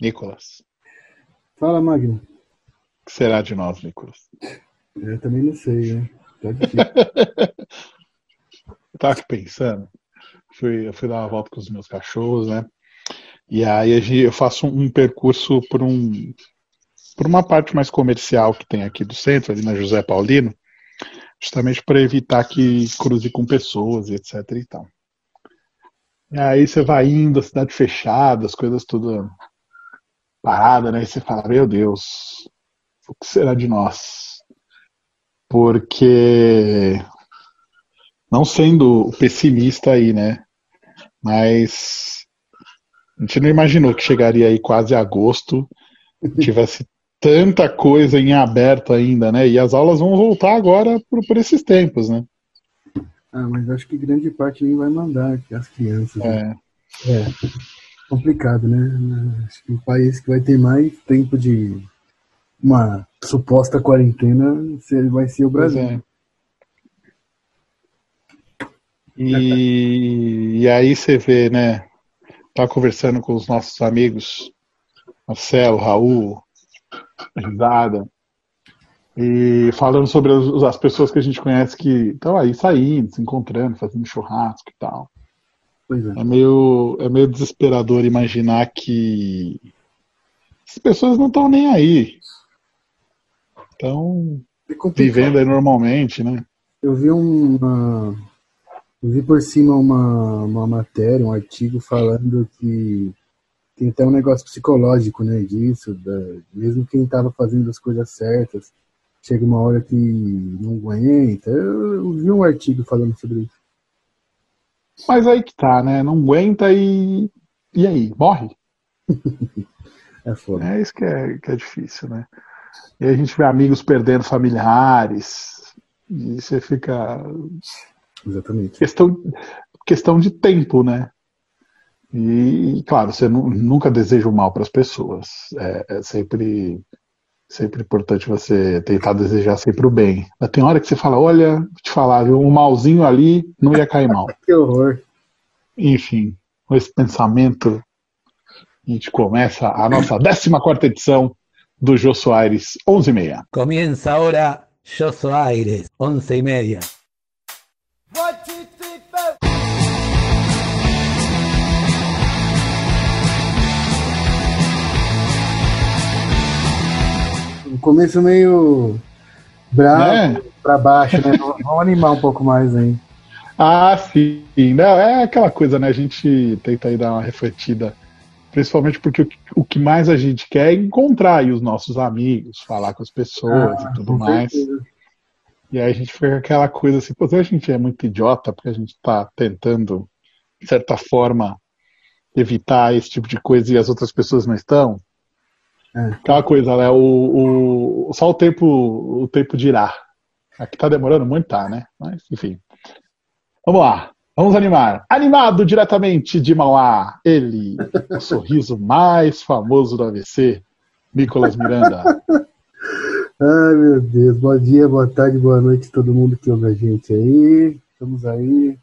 Nicolas. Fala, Magno. O que será de nós, Nicolas? Eu também não sei, né? Tá eu tava aqui pensando. Fui, eu fui dar uma volta com os meus cachorros, né? E aí eu faço um, percurso por um por uma parte mais comercial que tem aqui do centro, ali na José Paulino, justamente para evitar que cruze com pessoas e etc e tal. E aí você vai indo, a cidade fechada, as coisas tudo parada, né? E você fala, meu Deus, o que será de nós? Porque não sendo pessimista aí, né? Mas a gente não imaginou que chegaria aí quase agosto, tivesse tanta coisa em aberto ainda, né? E as aulas vão voltar agora por, por esses tempos, né? Ah, mas acho que grande parte nem vai mandar as crianças. É. Né? é. Complicado, né? Acho que o país que vai ter mais tempo de uma suposta quarentena vai ser o Brasil. É. E, e aí você vê, né? Tá conversando com os nossos amigos, Marcelo, Raul, risada. E falando sobre as, as, pessoas que a gente conhece que estão aí saindo, se encontrando, fazendo churrasco e tal. É. é. meio, é meio desesperador imaginar que as pessoas não estão nem aí. Estão é vivendo aí normalmente, né? Eu vi uma. Eu vi por cima uma, uma matéria, um artigo falando que tem até um negócio psicológico, né, disso, da, mesmo quem estava fazendo as coisas certas, chega uma hora que não aguenta. Eu, eu vi um artigo falando sobre isso. Mas aí que tá, né? Não aguenta e. E aí? Morre? é foda. É isso que é, que é difícil, né? E a gente vê amigos perdendo familiares. E você fica. Exatamente. Questão, questão de tempo, né? E, claro, você nunca deseja o mal para as pessoas. É, é, sempre, sempre importante você tentar desejar sempre o bem. Mas tem hora que você fala, olha, vou te falar, viu, um malzinho ali não ia cair mal. que horror. Enfim, com esse pensamento, a gente começa a nossa 14 edição do Jô Soares 11 e meia. Comienza agora Jô Soares 11 e meia. Começo meio bravo né? para baixo, né? Vamos animar um pouco mais aí. Ah, sim. Não, é aquela coisa, né? A gente tenta aí dar uma refletida, principalmente porque o, o que mais a gente quer é encontrar aí os nossos amigos, falar com as pessoas ah, e tudo mais. Certeza. E aí a gente fica com aquela coisa assim, pô, a gente é muito idiota porque a gente tá tentando, de certa forma, evitar esse tipo de coisa e as outras pessoas não estão. É. Aquela coisa, né? O, o, só o tempo, o tempo dirá. Aqui tá demorando muito, tá, né? Mas, enfim. Vamos lá. Vamos animar. Animado diretamente de Mauá, ele, o sorriso mais famoso do AVC, Nicolas Miranda. Ai, meu Deus. Bom dia, boa tarde, boa noite a todo mundo que ouve a gente aí. Estamos aí.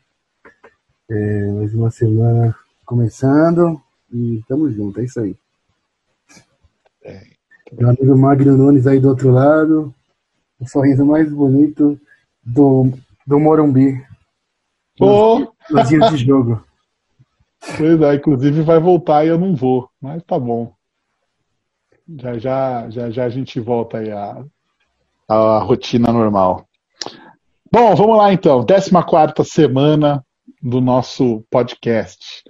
É, mais uma semana começando e estamos juntos, é isso aí. É, Meu amigo Magno Nunes aí do outro lado. O sorriso mais bonito do, do Morumbi. Oh. Nos, dias de jogo. Pois é, inclusive vai voltar e eu não vou, mas tá bom. Já já, já, já a gente volta aí a, a rotina normal. Bom, vamos lá então. 14 semana do nosso podcast.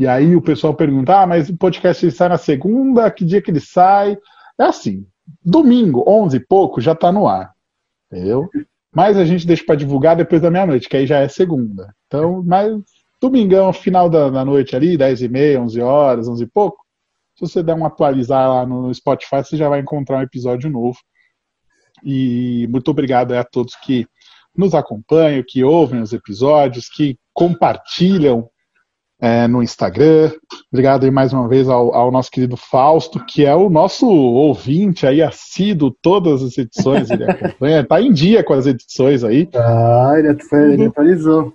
E aí o pessoal pergunta: ah, mas o podcast sai na segunda, que dia que ele sai? É assim, domingo, 11 e pouco, já está no ar. Entendeu? Mas a gente deixa para divulgar depois da meia-noite, que aí já é segunda. Então, mas domingão, final da, da noite ali, 10 e meia, 11 horas, 11 e pouco, se você der um atualizar lá no Spotify, você já vai encontrar um episódio novo. E muito obrigado a todos que nos acompanham, que ouvem os episódios, que compartilham é, no Instagram. Obrigado aí mais uma vez ao, ao, nosso querido Fausto, que é o nosso ouvinte aí, assíduo todas as edições, ele acompanha, tá em dia com as edições aí. Ah, ele, ele atualizou.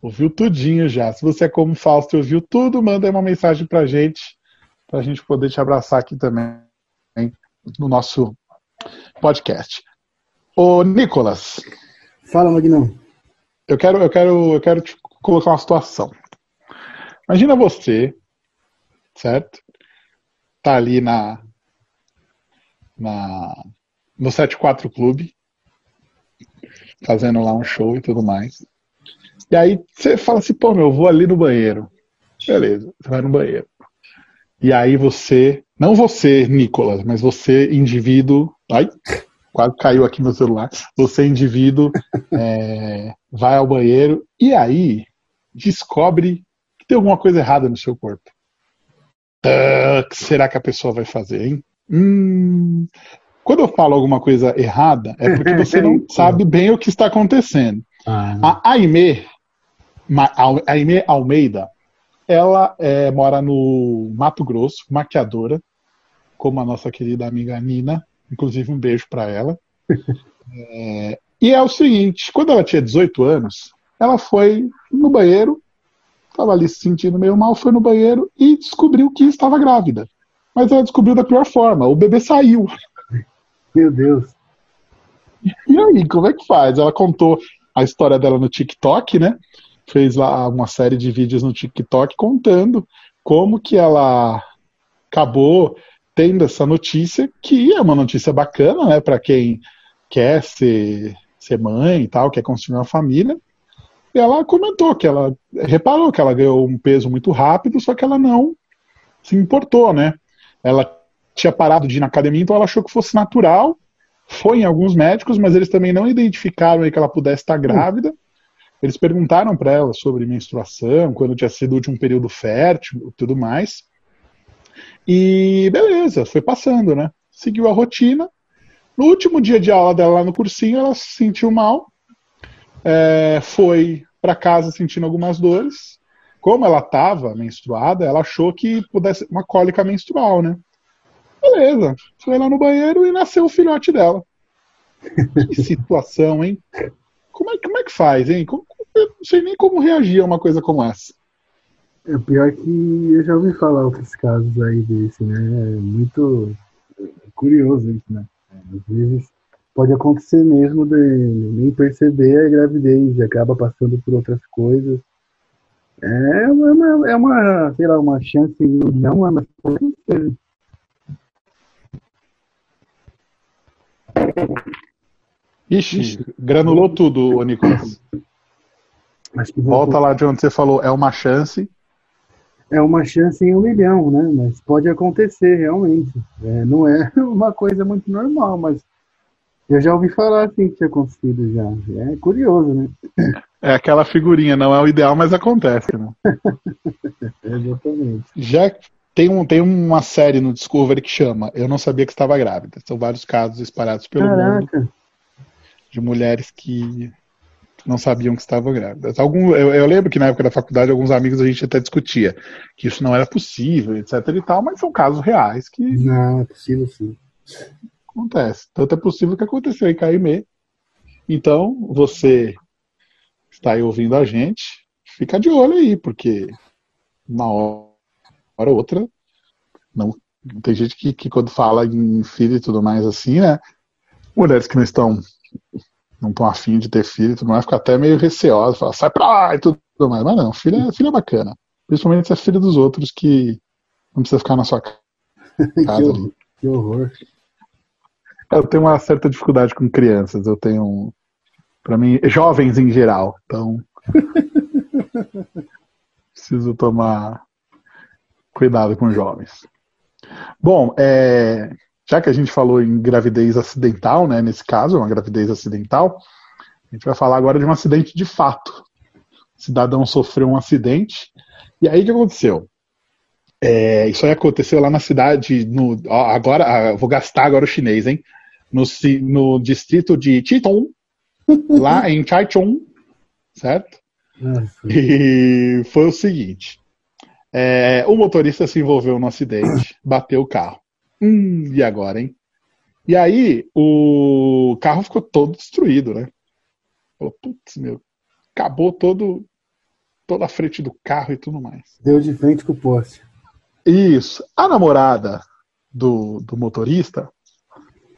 Ouviu tudinho já. Se você é como Fausto e ouviu tudo, manda aí uma mensagem pra gente para a gente poder te abraçar aqui também no nosso podcast. Ô, Nicolas. Fala, Magnão. Eu quero, eu quero, eu quero te colocar uma situação. Imagina você, certo? Tá ali na, na no 74 Clube, fazendo lá um show e tudo mais. E aí você fala assim, pô, meu, eu vou ali no banheiro. Beleza, você vai no banheiro. E aí você, não você, Nicolas, mas você, indivíduo. Ai, quase caiu aqui meu celular. Você, indivíduo, é, vai ao banheiro e aí descobre que tem alguma coisa errada no seu corpo. O que será que a pessoa vai fazer, hein? Hum, quando eu falo alguma coisa errada, é porque você não sabe bem o que está acontecendo. Ah. A Aimee, Aimee Almeida, ela é, mora no Mato Grosso, maquiadora, como a nossa querida amiga Nina. Inclusive, um beijo para ela. É, e é o seguinte: quando ela tinha 18 anos, ela foi no banheiro, estava ali se sentindo meio mal, foi no banheiro e descobriu que estava grávida. Mas ela descobriu da pior forma: o bebê saiu. Meu Deus. E aí, como é que faz? Ela contou a história dela no TikTok, né? Fez lá uma série de vídeos no TikTok contando como que ela acabou tendo essa notícia, que é uma notícia bacana, né, para quem quer ser, ser mãe e tal, quer construir uma família. Ela comentou que ela reparou que ela ganhou um peso muito rápido, só que ela não se importou, né? Ela tinha parado de ir na academia, então ela achou que fosse natural. Foi em alguns médicos, mas eles também não identificaram que ela pudesse estar grávida. Eles perguntaram para ela sobre menstruação, quando tinha sido o último período fértil, tudo mais. E beleza, foi passando, né? Seguiu a rotina. No último dia de aula dela lá no cursinho, ela se sentiu mal. É, foi para casa sentindo algumas dores. Como ela estava menstruada, ela achou que pudesse uma cólica menstrual, né? Beleza. Foi lá no banheiro e nasceu o filhote dela. Que situação, hein? Como é, como é que faz, hein? Como, eu não sei nem como reagir a uma coisa como essa. É pior que eu já ouvi falar outros casos aí desse, né? É muito curioso isso, né? Às vezes pode acontecer mesmo de nem perceber a gravidez, acaba passando por outras coisas. É uma, é uma sei lá, uma chance não, mas pode acontecer. Ixi, granulou tudo, Nicolas. Volta lá de onde você falou, é uma chance. É uma chance em um milhão, né? Mas pode acontecer, realmente. É, não é uma coisa muito normal, mas eu já ouvi falar assim que tinha acontecido já. É curioso, né? É aquela figurinha, não é o ideal, mas acontece, né? Exatamente. Já tem, um, tem uma série no Discovery que chama Eu Não Sabia Que Estava Grávida. São vários casos espalhados pelo Caraca. mundo de mulheres que não sabiam que estavam grávidas. Algum, eu, eu, lembro que na época da faculdade, alguns amigos a gente até discutia que isso não era possível, etc e tal, mas são casos reais que. Não, é possível sim. Acontece. Tanto é possível que aconteceu em Caimê. Então, você está aí ouvindo a gente, fica de olho aí, porque uma hora ou outra, não, tem gente que, que quando fala em filho e tudo mais assim, né? Mulheres que não estão não estão afim de ter filho e tudo mais, fica até meio receosa, fala, sai pra lá e tudo mais. Mas não, filho é, filho é bacana. Principalmente se é filho dos outros que não precisa ficar na sua casa que, ali. Que horror. Eu tenho uma certa dificuldade com crianças, eu tenho. para mim, jovens em geral. Então. preciso tomar cuidado com jovens. Bom, é, já que a gente falou em gravidez acidental, né, nesse caso, uma gravidez acidental, a gente vai falar agora de um acidente de fato. O cidadão sofreu um acidente, e aí o que aconteceu? É, isso aí aconteceu lá na cidade, no, agora, ah, vou gastar agora o chinês, hein? No, no distrito de Chiton, lá em Chaichon, certo? E foi o seguinte: é, o motorista se envolveu no acidente, bateu o carro. Hum, e agora, hein? E aí, o carro ficou todo destruído, né? Falou, putz, meu, acabou todo, toda a frente do carro e tudo mais. Deu de frente com o poste. Isso. A namorada do, do motorista,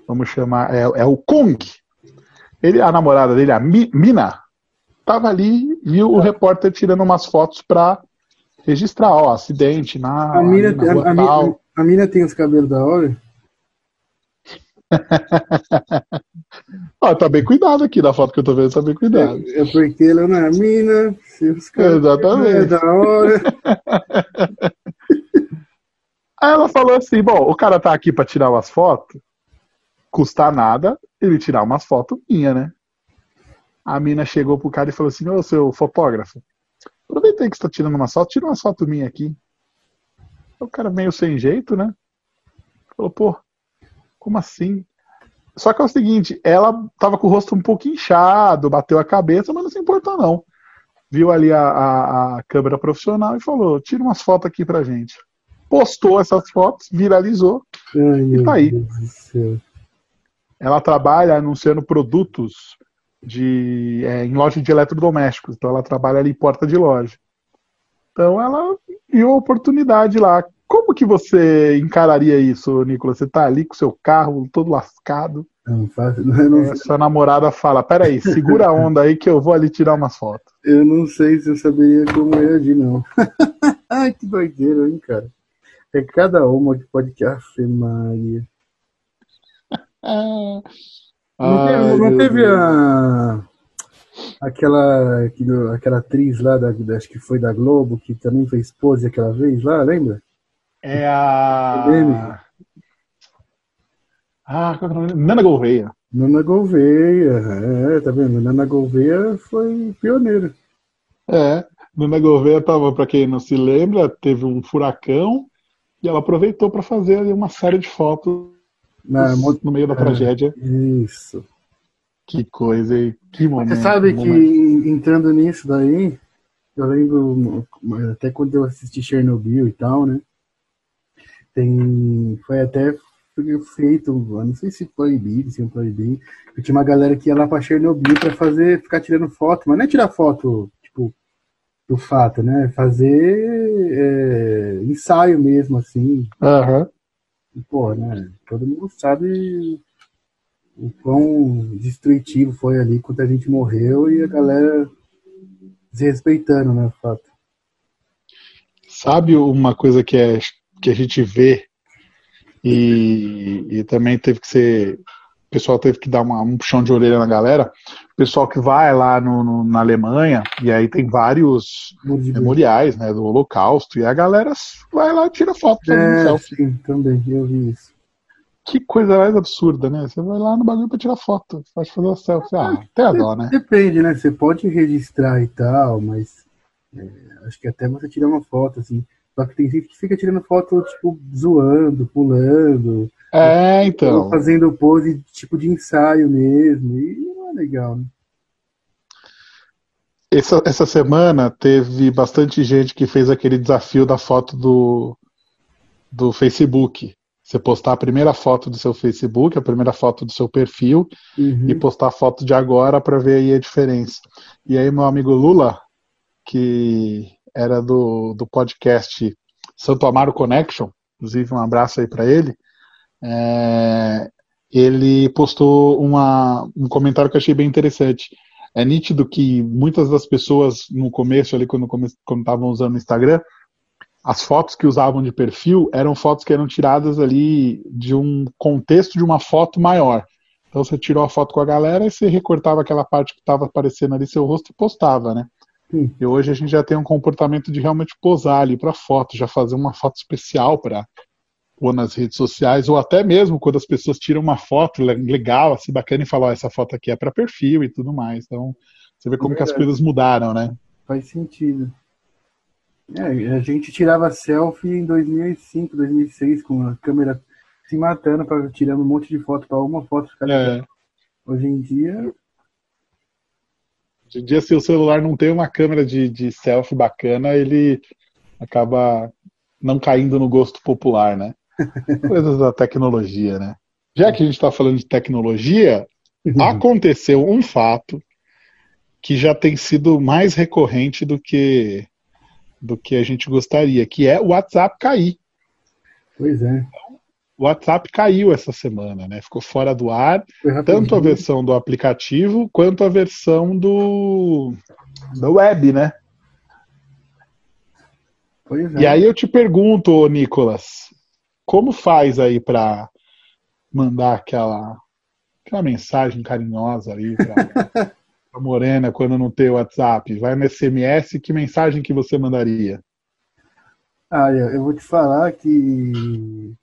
vamos chamar, é, é o Kong. Ele, a namorada dele, a Mi, Mina, tava ali, viu o repórter tirando umas fotos pra registrar, ó, acidente na, A mina, na a, a, mina, a mina tem os cabelos da hora? Ó, tá bem cuidado aqui na foto que eu tô vendo, tá bem cuidado. É porque ela não é mina, seus cabelos Exatamente. é da hora. Aí ela falou assim: bom, o cara tá aqui pra tirar umas fotos, custa nada ele tirar umas fotos minha, né? A mina chegou pro cara e falou assim: ô seu fotógrafo, aproveita aí que você tá tirando uma foto, tira uma foto minha aqui. O cara meio sem jeito, né? Falou, pô, como assim? Só que é o seguinte, ela tava com o rosto um pouco inchado, bateu a cabeça, mas não se importou não. Viu ali a, a, a câmera profissional e falou, tira umas fotos aqui pra gente. Postou essas fotos, viralizou. Ai, meu tá aí. Ela trabalha anunciando produtos de, é, em loja de eletrodomésticos. Então ela trabalha ali em porta de loja. Então ela viu a oportunidade lá. Como que você encararia isso, Nicolas? Você tá ali com seu carro todo lascado. Não eu não, É, sua namorada fala: Peraí, segura a onda aí que eu vou ali tirar umas fotos. eu não sei se eu saberia como reagir, não. Ai, que doideira, hein, cara. É cada uma que pode que Afe Maria. Não Ai, teve, não teve a. Aquela, aquilo- aquela atriz lá, da, da- acho que foi da Globo, que também fez pose aquela vez lá, lembra? É a. Ah, qual que é o nome? Nana Gouveia. Nana Gouveia, é, tá vendo? Nana Gouveia foi pioneira. É, Nana Gouveia tava, pra quem não se lembra, teve um furacão e ela aproveitou para fazer ali uma série de fotos Na, no meio da é. tragédia. isso. Que coisa, e que momento. Você sabe que momento. entrando nisso daí, eu lembro até quando eu assisti Chernobyl e tal, né? Tem. Foi até feito, eu não sei se proibido, se não proibido. que Tinha uma galera que ia lá pra Chernobyl pra fazer, ficar tirando foto, mas não é tirar foto, tipo, do fato, né? Fazer é, ensaio mesmo, assim. Aham. E, pô, né? Todo mundo sabe o quão destrutivo foi ali quando a gente morreu e a galera desrespeitando, né? O fato. Sabe uma coisa que, é, que a gente vê e, e também teve que ser. O pessoal teve que dar uma- um puxão de orelha na galera. O pessoal que vai lá no- no- na Alemanha, e aí tem vários de memoriais né, do Holocausto, e a galera vai lá e tira foto É, selfie. sim, também, eu vi isso. Que coisa mais absurda, né? Você vai lá no bagulho pra tirar foto, pode fazer uma selfie. Ah, até a dó, né? Depende, né? Você pode registrar e tal, mas é, acho que até você tirar uma foto, assim. Só que tem gente que fica tirando foto, tipo, zoando, pulando, É, então. fazendo pose tipo de ensaio mesmo. E não é legal, né? Essa, essa semana teve bastante gente que fez aquele desafio da foto do, do Facebook. Você postar a primeira foto do seu Facebook, a primeira foto do seu perfil, Uhum. e postar a foto de agora para ver aí a diferença. E aí, meu amigo Lula, que era do, do podcast Santo Amaro Connection, inclusive um abraço aí para ele, é, ele postou uma, um comentário que eu achei bem interessante. É nítido que muitas das pessoas no começo, ali quando estavam usando o Instagram, as fotos que usavam de perfil eram fotos que eram tiradas ali de um contexto de uma foto maior. Então você tirou a foto com a galera e você recortava aquela parte que estava aparecendo ali seu rosto e postava, né? Sim. E hoje a gente já tem um comportamento de realmente posar ali para foto, já fazer uma foto especial para pôr nas redes sociais, ou até mesmo quando as pessoas tiram uma foto le- legal, assim, bacana, e falam, ó, essa foto aqui é para perfil e tudo mais. Então, você vê como que as coisas mudaram, né? Faz sentido. É, a gente tirava selfie em 2005, 2006, com a câmera se matando, pra, tirando um monte de foto para uma foto ficar legal. É, Hoje em dia, hoje em dia, se o celular não tem uma câmera de, de selfie bacana, ele acaba não caindo no gosto popular, né? Coisas da tecnologia, né? Já que a gente está falando de tecnologia, aconteceu um fato que já tem sido mais recorrente do que do que a gente gostaria, que é o WhatsApp cair. Pois é. O WhatsApp caiu essa semana, né? Ficou fora do ar, tanto a versão do aplicativo quanto a versão do, do web, né? Pois é. E aí eu te pergunto, Nicolas, como faz aí para mandar aquela, aquela mensagem carinhosa aí para a Morena quando não tem WhatsApp? Vai no SMS, que mensagem que você mandaria? Ah, eu vou te falar que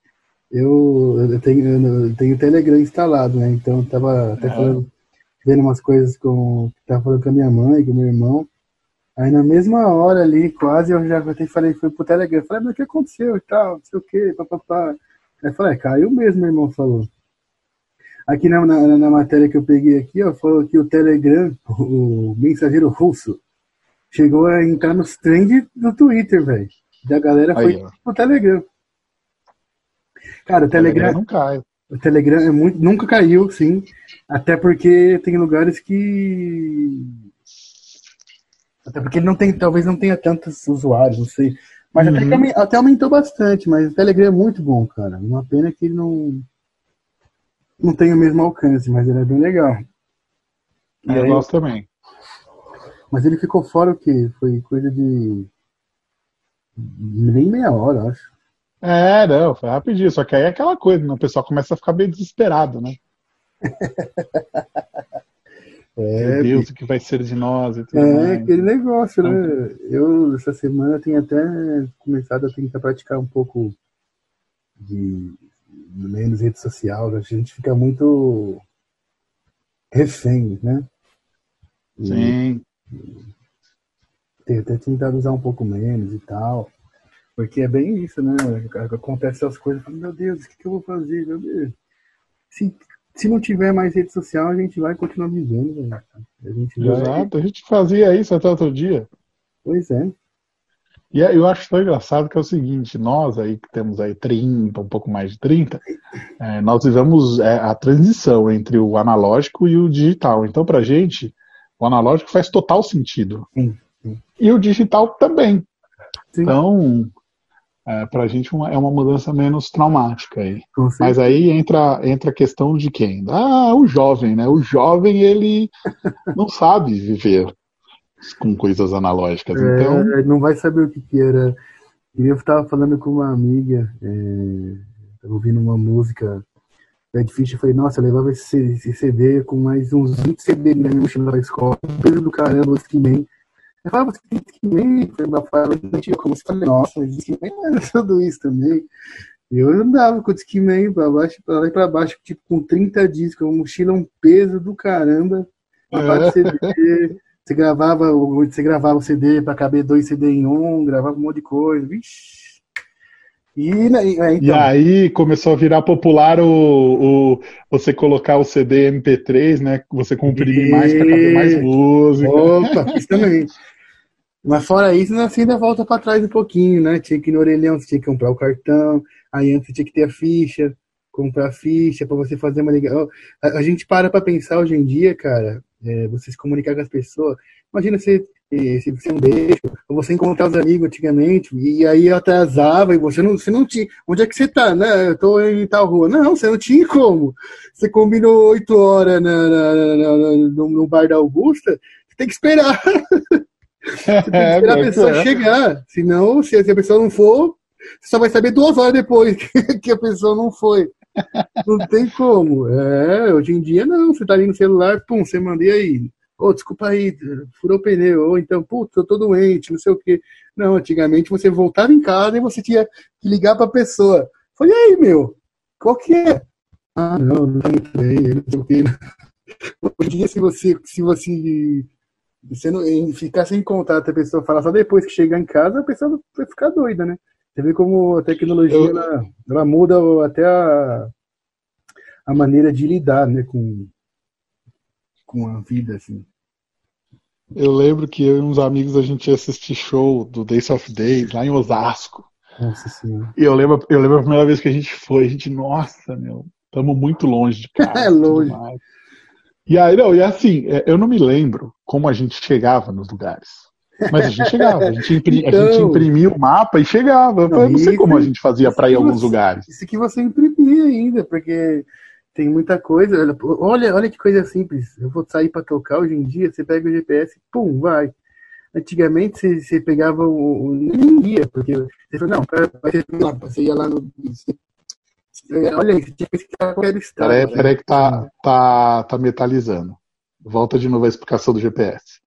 eu, eu tenho eu tenho o Telegram instalado, né? Então eu tava até falando, vendo umas coisas com tava falando com a minha mãe, com o meu irmão. Aí na mesma hora ali, quase, eu já até falei, fui pro Telegram. Falei, mas o que aconteceu e tal, não sei o que, papapá. Aí eu falei, é, caiu mesmo, meu irmão falou. Aqui na, na, na, matéria que eu peguei aqui, ó, falou que o Telegram, o mensageiro russo, chegou a entrar nos trends do Twitter, velho. Da galera foi Aí, pro Telegram. Cara, o Telegram, Telegram não cai. O Telegram é muito, nunca caiu, sim. Até porque tem lugares que até porque ele não tem, talvez não tenha tantos usuários, não sei. Mas uhum. até, até, aumentou bastante, mas o Telegram é muito bom, cara. Uma pena que ele não, não tem o mesmo alcance, mas ele é bem legal. E eu aí, gosto também. Mas ele ficou fora o quê? Foi coisa de. Nem meia hora, acho. É, não, foi rapidinho. Só que aí é aquela coisa, né? o pessoal começa a ficar bem desesperado, né? É, Meu Deus, o que vai ser de nós? é, mais. aquele negócio, né? Eu, essa semana, tenho até começado a tentar praticar um pouco de menos rede social. A gente fica muito refém, né? Sim. Tenho até tentado usar um pouco menos e tal. Porque é bem isso, né? Acontece as coisas, meu Deus, o que, eu vou fazer? Meu Deus. Se se não tiver mais rede social, a gente vai continuar vivendo. A gente vai... Exato, a gente fazia isso até outro dia. Pois é. E eu acho tão engraçado que é o seguinte, nós aí que temos aí 30, um pouco mais de 30, é, nós vivemos é, a transição entre o analógico e o digital. Então, pra gente, o analógico faz total sentido. Sim, sim. E o digital também. Sim. Então, é, para a gente uma, é uma mudança menos traumática aí. Mas aí entra, entra a questão de quem? Ah, o jovem, né? O jovem, ele não sabe viver com coisas analógicas. É, então... Não vai saber o que, que era. Eu estava falando com uma amiga, é, ouvindo uma música é difícil. Eu falei, nossa, eu levava esse, esse CD com mais uns 20 CD na minha mochila da escola. Peso do caramba, o Skiman. Eu falava, você tem Discman? Eu tinha como você falei, nossa, Discman era tudo isso também. Eu andava com o Discman pra baixo, pra lá e pra baixo, tipo, com 30 discos, uma mochila, um peso do caramba. É. CD, você gravava, você gravava o CD para caber dois CD em um, gravava um monte de coisa. Vixe. E, né, então... e, aí começou a virar popular o, o, você colocar o CD MP3, né? Você comprimir e... mais para caber mais música. Opa, isso também. Mas fora isso, você ainda volta para trás um pouquinho, né? Tinha que ir no orelhão, você tinha que comprar o cartão, aí antes você tinha que ter a ficha, comprar a ficha para você fazer uma ligação. A, gente para para pensar hoje em dia, cara, é, você se comunicar com as pessoas. Imagina você se você um beijo, ou você encontrar os amigos antigamente, e aí atrasava, e você não, você não tinha. Onde é que você tá? Né? Eu tô em tal rua. Não, você não tinha como. Você combinou oito horas na, na, na, no, no bar da Augusta, você tem que esperar. Você tem que é, esperar a pessoa é. chegar. Senão, se a pessoa não for, você só vai saber duas horas depois que a pessoa não foi. Não tem como. É, hoje em dia não. Você tá ali no celular, pum, você manda e aí. Ô, oh, desculpa aí, furou o pneu. Ou então, putz, eu tô doente, não sei o quê. Não, antigamente você voltava em casa e você tinha que ligar pra pessoa. Falei, aí, meu? Qual que é? Ah, não, não tá muito bem, não sei o quê. Hoje em dia, se você, se você você não, ficar sem contato, a pessoa falar só depois que chegar em casa, a pessoa vai ficar doida, né? Você vê como a tecnologia eu... ela, ela, muda até a, a maneira de lidar né, com, com a vida, assim. Eu lembro que eu e uns amigos a gente ia assistir show do Days of Days lá em Osasco. Nossa senhora. E eu lembro, eu lembro a primeira vez que a gente foi, a gente, nossa, meu, estamos muito longe de casa. é longe. E aí, não, e assim, é, eu não me lembro como a gente chegava nos lugares. Mas a gente chegava, a gente, imprimia, Então- a gente imprimia o mapa e chegava. Não, eu não sei como a gente fazia para ir a alguns você- lugares. Isso que você imprimia ainda, porque tem muita coisa. olha- Olha, olha que coisa simples. Eu vou sair para tocar hoje em dia, você pega o GPS, pum, vai. Antigamente você, você pegava o, o nem ia, porque você falou, não, pera, você, ia lá, você ia lá no. você- olha aí, tinha que qual era o estado. Peraí, né? peraí que tá, tá, tá metalizando. Volta de novo a explicação do GPS.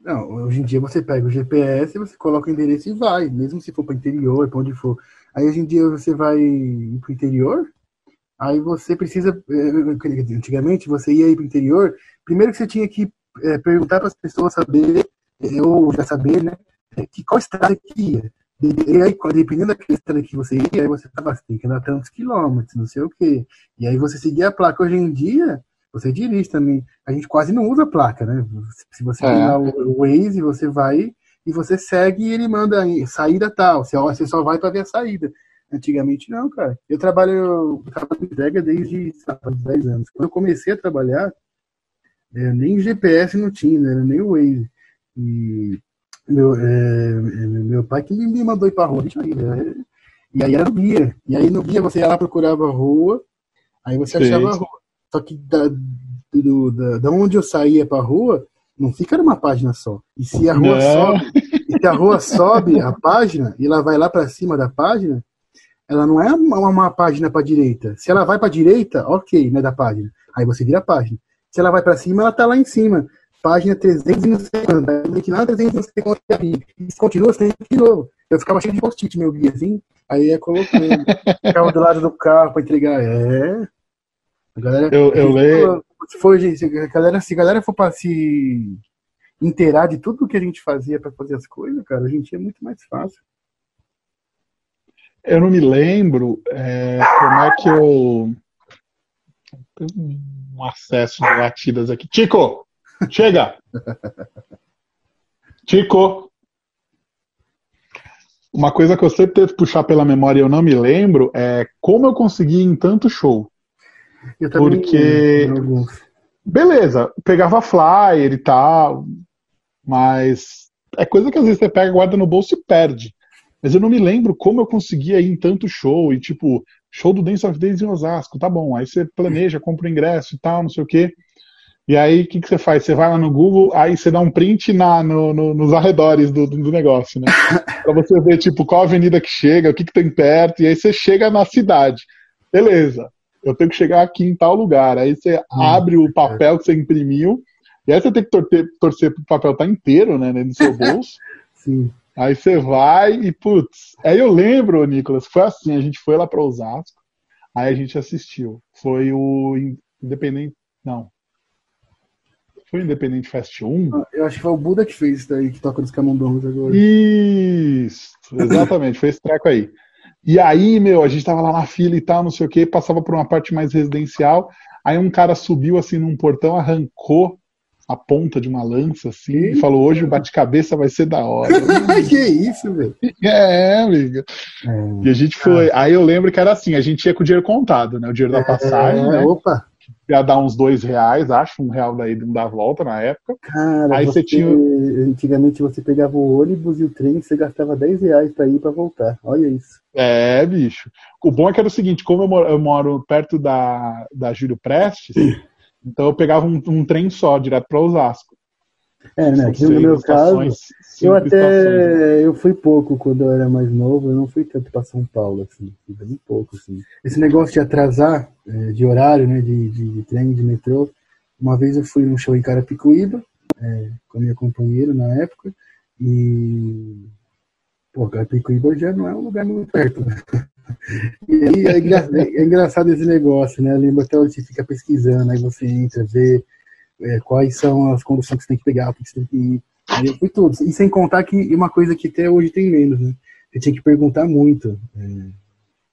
Não, hoje em dia você pega o GPS, você coloca o endereço e vai, mesmo se for para interior, para onde for. Aí hoje em dia você vai para o interior, aí você precisa. eh, Antigamente você ia para o interior, primeiro que você tinha que eh, perguntar para as pessoas saber, eh, ou já saber, né, que qual estrada que ia. E aí, dependendo daquela estrada que você ia, aí você tava, você tem que andar tantos quilômetros, não sei o quê. E aí você seguia a placa. Hoje em dia, você dirige também. A gente quase não usa placa, né? Se você É. tem lá o Waze, você vai e você segue e ele manda aí, saída tal. Você, só vai para ver a saída. Antigamente não, cara. Eu trabalho, eu trabalho em entrega desde faz 10 anos. Quando eu comecei a trabalhar, eh, nem GPS não tinha, né? Nem o Waze. E meu, eh, meu pai que me mandou ir pra rua. Deixa eu ir, né? E aí era no guia. E aí no guia você ia lá, procurava a rua, aí você Sim. achava a rua. Só que da, do, da, da onde eu saía pra rua, não fica numa página só. E se a rua Não. sobe, e se a rua sobe a página e ela vai lá pra cima da página, ela não é uma, uma página pra direita. Se ela vai pra direita, ok, né, da página. Aí você vira a página. Se ela vai pra cima, ela tá lá em cima. Página 300 e não sei quanto. Aí tem que ir lá 300 e não sei quanto. E se continua, ir de novo. Eu ficava cheio de post-it, meu guia, assim. Aí ia colocando. Ficava do lado do carro pra entregar. É. A galera, Eu- eu leio- Se, for, gente, se, a galera, se a galera for pra se inteirar de tudo que a gente fazia pra fazer as coisas, cara, em dia é muito mais fácil. Eu não me lembro é, como é que eu. Tem um acesso de latidas aqui. Tico! Chega! Tico! Uma coisa que eu sempre tento puxar pela memória e eu não me lembro é como eu consegui ir em tanto show. Eu também, Porque-. Beleza, pegava flyer e tal, mas é coisa que às vezes você pega, guarda no bolso e perde. Mas eu não me lembro como eu conseguia ir em tanto show, e tipo, show do Dance of Days em Osasco, tá bom. Aí você planeja, compra o ingresso e tal, não sei o quê. E aí o que, que você faz? Você vai lá no Google, aí você dá um print na, no- no- nos arredores do, do negócio, né? pra você ver, tipo, qual avenida que chega, o que, que tem perto, e aí você chega na cidade. Beleza, eu tenho que chegar aqui em tal lugar. Aí você abre o papel que você imprimiu, e aí você tem que torcer, torcer pro papel estar inteiro, né, no seu bolso. Sim. Aí você vai e, putz. Aí eu lembro, Nicolas, foi assim: a gente foi lá para Osasco, aí a gente assistiu. Foi o Independente. Não. Foi o Independente Fest 1? Eu acho que foi o Buda que fez isso daí, que toca nos camundongos agora. Isso, exatamente, foi esse treco aí. E aí, meu, a gente tava lá na fila e tal, não sei o que, passava por uma parte mais residencial, aí um cara subiu assim num portão, arrancou a ponta de uma lança assim e falou: hoje o bate-cabeça vai ser da hora. que isso, velho? é, amiga. É. E a gente foi. Aí eu lembro que era assim: a gente ia com o dinheiro contado, né? O dinheiro da passagem, É, né? Opa, Ia dar uns dois reais, acho, um real daí não dá volta na época. cara, Aí você, você tinha- antigamente você pegava o ônibus e o trem, você gastava 10 reais pra ir e pra voltar. Olha isso. É, bicho. O bom é que era o seguinte: como eu moro, eu moro perto da, da Júlio Prestes, então eu pegava um, um trem só, direto para Osasco. É, né? Aqui no meu caso, eu até eu fui pouco quando eu era mais novo, eu não fui tanto pra São Paulo, assim, fui bem pouco, assim. Esse negócio de atrasar é, de horário, né, de, de, de trem, de metrô, uma vez eu fui num show em Carapicuíba, é, com a minha companheira na época, e pô, Carapicuíba já não é um lugar muito perto, né? E aí é, engra- é engraçado esse negócio, né? Eu lembro até onde você fica pesquisando, aí você entra, vê é, quais são as conduções que você tem que pegar, o que você tem que ir. Eu fui tudo. E sem contar que uma coisa que até hoje tem menos, né? Você tinha que perguntar muito é,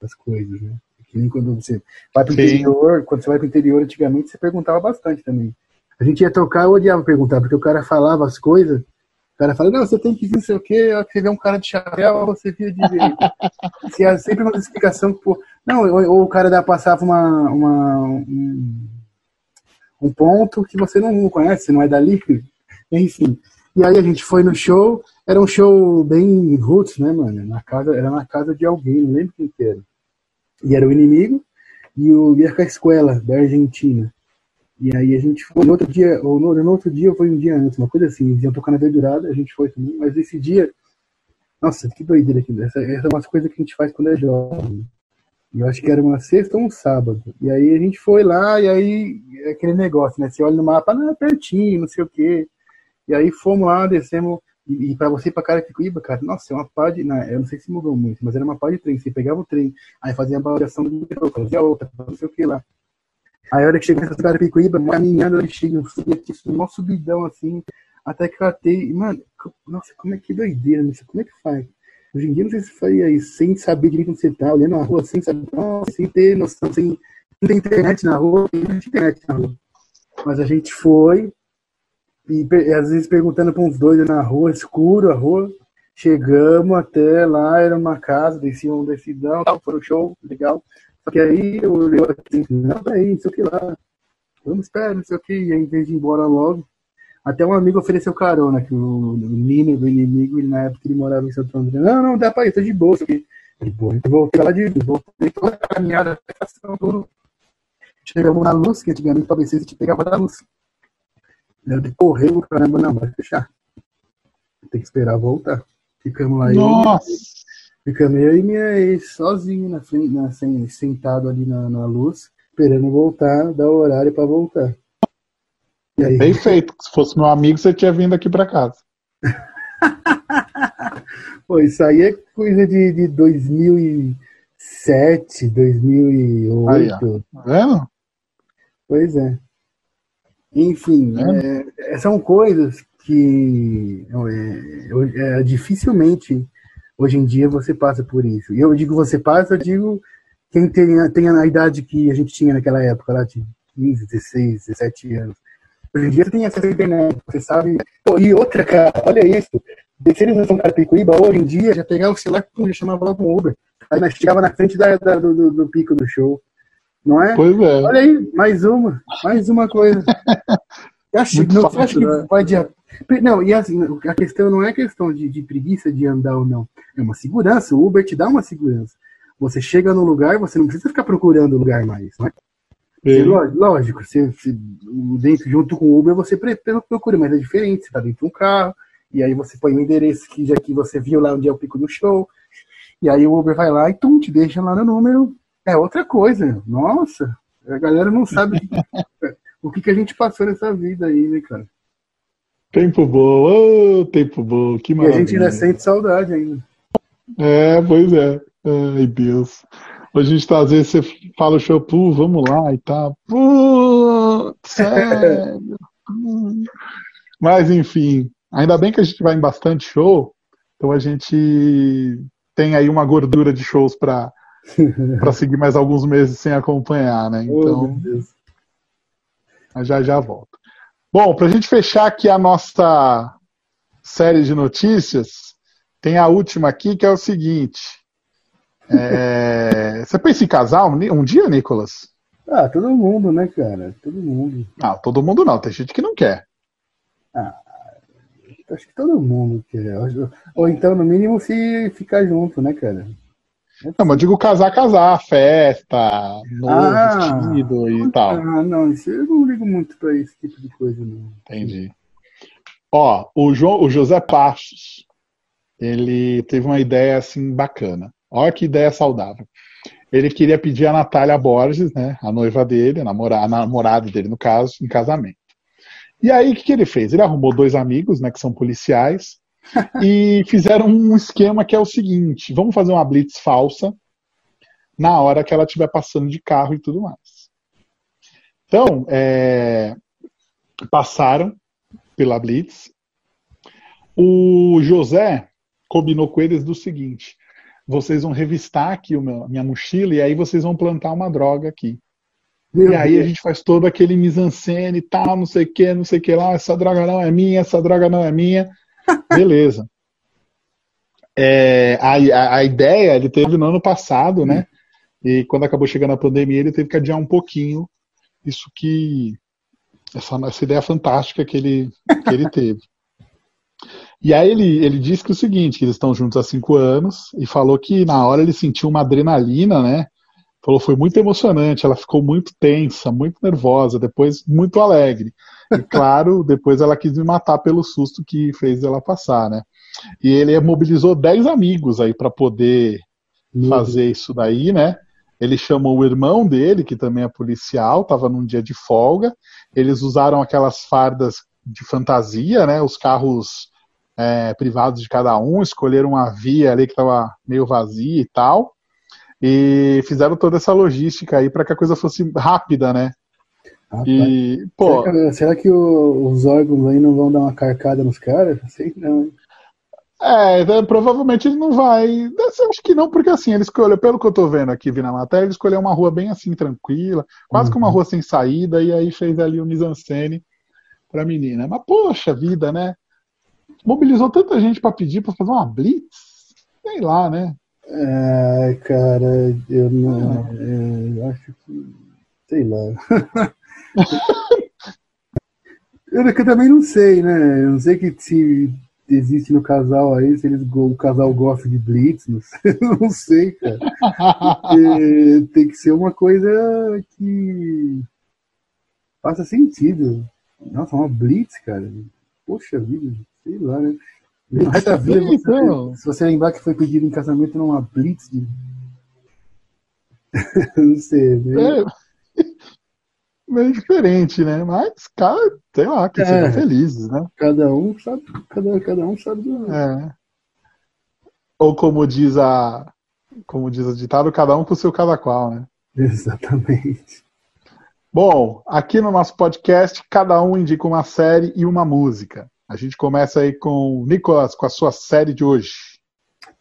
das coisas, né? Que nem quando você vai pro Sim. interior, quando você vai pro interior antigamente, você perguntava bastante também. A gente ia tocar, eu odiava perguntar, porque o cara falava as coisas, o cara fala, não, você tem que não sei o quê, você vê um cara de chapéu, você vira direito. Tinha sempre uma explicação, pô. Não, ou, ou o cara da, passava uma, uma, um, um ponto que você não conhece, não é dali. Enfim. E aí a gente foi no show, era um show bem roots, né, mano? Na casa, era na casa de alguém, não lembro quem que era. E era o inimigo e o Vieja Escuela, da Argentina. E aí a gente foi no outro dia, ou no, no outro dia foi um dia antes, uma coisa assim, eles iam tocar na verdurada, a gente foi também, mas esse dia, nossa, que doideira aquilo. Essa, essa é uma coisa que a gente faz quando é jovem. Eu acho que era uma sexta ou um sábado. E aí a gente foi lá, e aí é aquele negócio, né? Você olha no mapa, não, é pertinho, não sei o quê. E aí fomos lá, descemos. E, e para você ir pra Carapicuíba, cara, nossa, é uma pá de. Não, eu não sei se mudou muito, mas era uma pá de trem. Você pegava o trem, aí fazia a avaliação do metrô, fazia outra, não sei o que lá. Aí a hora que chegou nessa Carapicuíba, caminhando, eu cheguei, um subidão assim, até que eu atei. Mano, nossa, como é que doideira, isso? Como é que faz? Hoje em dia, não sei se faria isso, sem saber direito onde você tá, olhando na rua, sem saber, nossa, sem ter noção, sem, sem ter internet na rua, tem internet na rua. Mas a gente foi, e às vezes perguntando para uns dois na rua, escuro a rua. Chegamos até lá, era uma casa, descia um decidão, tal, foi um show, legal. Só que aí eu, eu assim, não, peraí, não sei o que lá. Vamos esperar, não sei o que, e aí, em vez de ir embora logo, até um amigo ofereceu carona, que o, o Nino do inimigo, ele, na época ele morava em Santo André. Não, não, dá pra ir, tô de boa. De boa. Eu voltei lá de voltei toda a caminhada, tudo. Chegamos na luz, que antigamente pra vencer, você te pegava da luz. Eu correu, caramba, não, vai fechar. Tem que esperar voltar. Ficamos lá. Nossa! Eu, ficamos eu e minha ex sozinho na frente, na, sentado ali na, na luz, esperando voltar, dar o horário pra voltar. Aí... Bem feito. Se fosse meu amigo, você tinha vindo aqui para casa. Pô, isso aí é coisa de, de 2007, 2008. Aí, tá vendo? Pois é. Enfim, é, é, são coisas que é, é, dificilmente hoje em dia você passa por isso. E eu digo você passa, eu digo quem tem, tem a idade que a gente tinha naquela época, lá de 15, 16, 17 anos. Hoje em dia você tem acesso à internet, você sabe. Pô, e outra, cara, olha isso. Descer em São Carapicuíba, hoje em dia, já pegava o celular e já chamava logo um Uber. Aí nós chegava na frente da, da do, do, pico do show. Não é? Pois é. Olha aí, mais uma, mais uma coisa. acho, não, fácil, acho que né? pode. Não, e assim, a questão não é questão de, de preguiça de andar ou não. É uma segurança. O Uber te dá uma segurança. Você chega no lugar, você não precisa ficar procurando o lugar mais. Não é? Você, lógico, você, você, dentro, junto com o Uber você procura, mas é diferente. Você está dentro de um carro, e aí você põe o endereço que já que você viu lá onde é o pico do show, e aí o Uber vai lá e tum, te deixa lá no número. É outra coisa. Nossa, a galera não sabe o que, que a gente passou nessa vida aí, né, cara? Tempo bom, oh, tempo bom, que maravilha. E a gente ainda sente saudade ainda. É, pois é. Ai, Deus. A gente tá, às vezes você fala o show, pô, vamos lá e tal. Pô, sério. Mas enfim, ainda bem que a gente vai em bastante show, então a gente tem aí uma gordura de shows para para seguir mais alguns meses sem acompanhar, né? Então, oh, já já volto. Bom, para a gente fechar aqui a nossa série de notícias, tem a última aqui que é o seguinte. É... Você pensa em casar um, um, dia, Nicolas? Ah, todo mundo, né, cara? Todo mundo. Não, todo mundo não. Tem gente que não quer. Ah, acho que todo mundo quer. Ou então, no mínimo, se ficar junto, né, cara? Não, mas eu digo casar, casar, festa, novo, ah, vestido e tal. Ah, não, isso eu não ligo muito pra esse tipo de coisa, não. Entendi. Ó, o, João, o José Passos, ele teve uma ideia assim bacana. Olha que ideia saudável. Ele queria pedir a Natália Borges, né, a noiva dele, a namorada, a namorada dele, no caso, em casamento. E aí, o que, que ele fez? Ele arrumou dois amigos, né, que são policiais, e fizeram um esquema que é o seguinte: vamos fazer uma blitz falsa na hora que ela estiver passando de carro e tudo mais. Então, é, passaram pela blitz. O José combinou com eles do seguinte: vocês vão revistar aqui a minha mochila e aí vocês vão plantar uma droga aqui. Meu e aí Deus. a gente faz todo aquele mise-en-scène e tal, não sei o que, não sei o que lá, essa droga não é minha, essa droga não é minha. Beleza. É, a, a, ideia ele teve no ano passado, né? E quando acabou chegando a pandemia, ele teve que adiar um pouquinho isso que. Essa, essa ideia fantástica que ele, que ele teve. E aí ele, ele disse que é o seguinte, que eles estão juntos há cinco anos, e falou que na hora ele sentiu uma adrenalina, né? Falou foi muito emocionante, ela ficou muito tensa, muito nervosa, depois muito alegre. E claro, depois ela quis me matar pelo susto que fez ela passar, né? E ele mobilizou 10 amigos aí para poder fazer isso daí, né? Ele chamou o irmão dele, que também é policial, estava num dia de folga. Eles usaram aquelas fardas de fantasia, né? Os carros é, privados de cada um, escolheram uma via ali que estava meio vazia e tal. E fizeram toda essa logística aí para que a coisa fosse rápida, né? Ah, e, pô, será, que, será que o, os órgãos aí não vão dar uma carcada nos caras? Sei não. Hein? É, então, provavelmente ele não vai. Eu acho que não, porque assim, ele escolheu, pelo que eu tô vendo aqui, vi na matéria, ele escolheu uma rua bem assim, tranquila, quase uhum. que uma rua sem saída, e aí fez ali o mise-en-scène pra menina. Mas, poxa vida, né? Mobilizou tanta gente para pedir para fazer uma blitz, sei lá, né? Ai, cara, eu não. É. Eu acho que. Sei lá. eu, eu também não sei, né? Eu não sei que se existe no casal aí, se eles, o casal gosta de Blitz, não sei, não sei cara. é, tem que ser uma coisa que faça sentido. Nossa, uma Blitz, cara. Poxa vida, sei lá, né? Essa vida, você, então. se você lembrar que foi pedido em casamento numa Blitz de... não sei, né? É meio diferente, né? Mas, cara, sei lá, que é, sejam felizes, né? Cada um sabe, cada, cada um sabe do. É. Ou como diz a. Como diz o ditado, cada um com o seu cada qual, né? Exatamente. Bom, aqui no nosso podcast, cada um indica uma série e uma música. A gente começa aí com o Nicolas, com a sua série de hoje.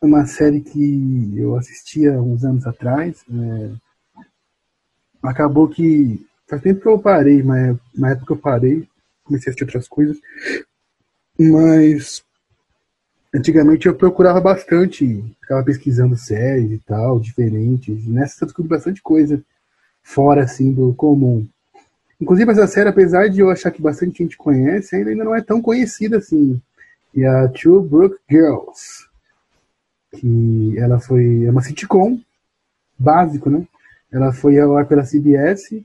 Uma série que eu assistia uns anos atrás. É... Acabou que Faz tempo que eu parei, mas na época eu parei, comecei a assistir outras coisas. Mas antigamente eu procurava bastante, ficava pesquisando séries e tal, diferentes. Nessa eu descobri bastante coisa fora assim do comum. Inclusive essa série, apesar de eu achar que bastante gente conhece, ainda não é tão conhecida assim. E a Two Brook Girls, que ela foi é uma sitcom básico, né? Ela foi ao ar pela CBS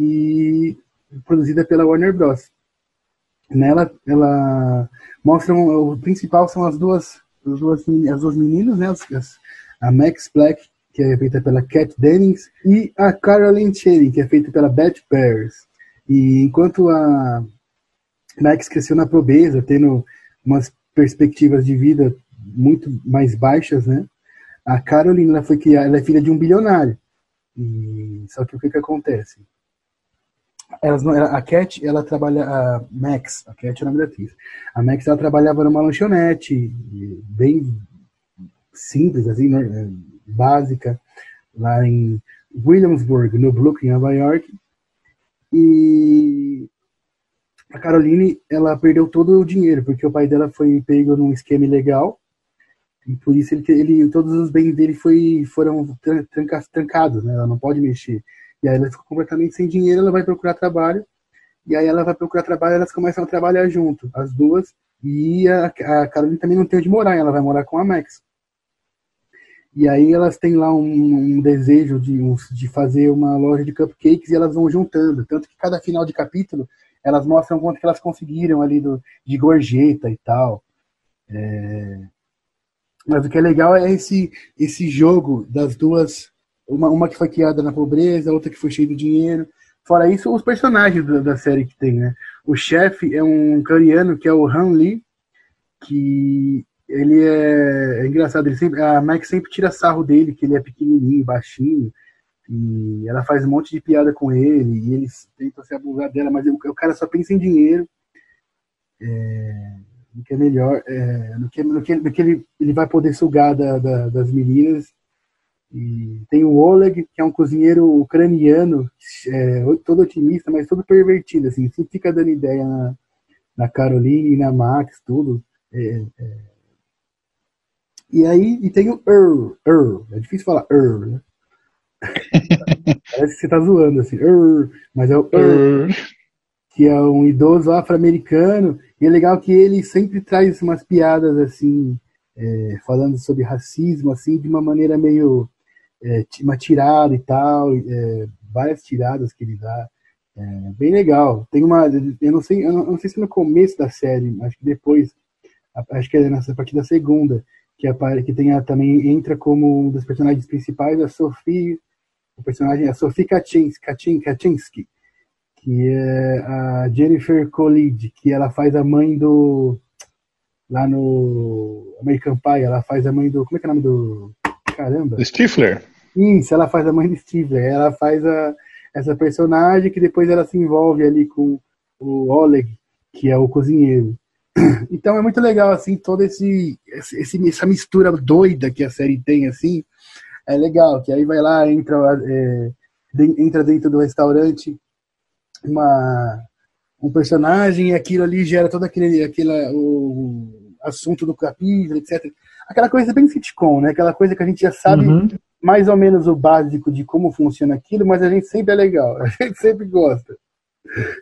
e produzida pela Warner Bros. Nela, ela mostra o principal são as duas, as duas, as duas meninas, né? As, a Max Black, que é feita pela Kat Dennings, e a Caroline Cherry, que é feita pela Beth Bears. E enquanto a Max cresceu na pobreza, tendo umas perspectivas de vida muito mais baixas, né? A Caroline ela foi criada, ela é filha de um bilionário. E só que o que que acontece? Elas não, a Cat, ela trabalha, a Max, a Cat é o nome da atriz. A Max, ela trabalhava numa lanchonete, bem simples, assim, né, básica, lá em Williamsburg, no Brooklyn, Nova York. E a Caroline, ela perdeu todo o dinheiro, porque o pai dela foi pego num esquema ilegal, e por isso ele, ele todos os bens dele foi, foram trancados, né? Ela não pode mexer. E aí ela ficou completamente sem dinheiro, ela vai procurar trabalho. E aí ela vai procurar trabalho, elas começam a trabalhar junto, as duas. E a, a Caroline também não tem onde morar, ela vai morar com a Max. E aí elas têm lá um, um desejo de, de fazer uma loja de cupcakes e elas vão juntando. Tanto que cada final de capítulo elas mostram quanto que elas conseguiram ali do, de gorjeta e tal. É... Mas o que é legal é esse, esse jogo das duas uma, uma que foi criada na pobreza, outra que foi cheia de dinheiro. Fora isso, os personagens da, da série que tem, né? O chefe é um coreano que é o Han Lee, que ele é, é, engraçado, ele sempre, a Max sempre tira sarro dele, que ele é pequenininho, baixinho, e ela faz um monte de piada com ele, e eles tentam se abusar dela, mas o, o cara só pensa em dinheiro. É, no que é melhor, é, no, que, no, que, no que ele, ele vai poder sugar da, da, das meninas e tem o Oleg, que é um cozinheiro ucraniano, é, todo otimista, mas todo pervertido, assim, sempre fica dando ideia na, na Caroline na Max, tudo. É, é. E aí, e tem o Earl, Earl, é difícil falar Earl, né? Parece que você tá zoando, assim, Earl, mas é o Earl. que é um idoso afro-americano, e é legal que ele sempre traz umas piadas assim, é, falando sobre racismo, assim, de uma maneira meio é, uma tirada e tal, é, várias tiradas que ele dá. É, bem legal. Tem uma, eu não sei, eu não, eu não sei se é no começo da série, acho que depois, acho que é nessa partir da segunda, que a, que tem a, também entra como um dos personagens principais a Sophie, o personagem é a Sophie Kaczynski, Kaczynski, que é a Jennifer Coolidge, que ela faz a mãe do lá no American Pie, ela faz a mãe do como é que é o nome do caramba? Stifler. Isso, ela faz a mãe do Stifler. Ela faz a, essa personagem que depois ela se envolve ali com o Oleg, que é o cozinheiro. Então é muito legal, assim, toda esse, esse, essa mistura doida que a série tem, assim. É legal, que aí vai lá, entra, é, entra dentro do restaurante uma, um personagem e aquilo ali gera todo aquele, aquele o assunto do capítulo, etc. Aquela coisa bem sitcom, né? Aquela coisa que a gente já sabe uhum mais ou menos o básico de como funciona aquilo, mas a gente sempre é legal, a gente sempre gosta.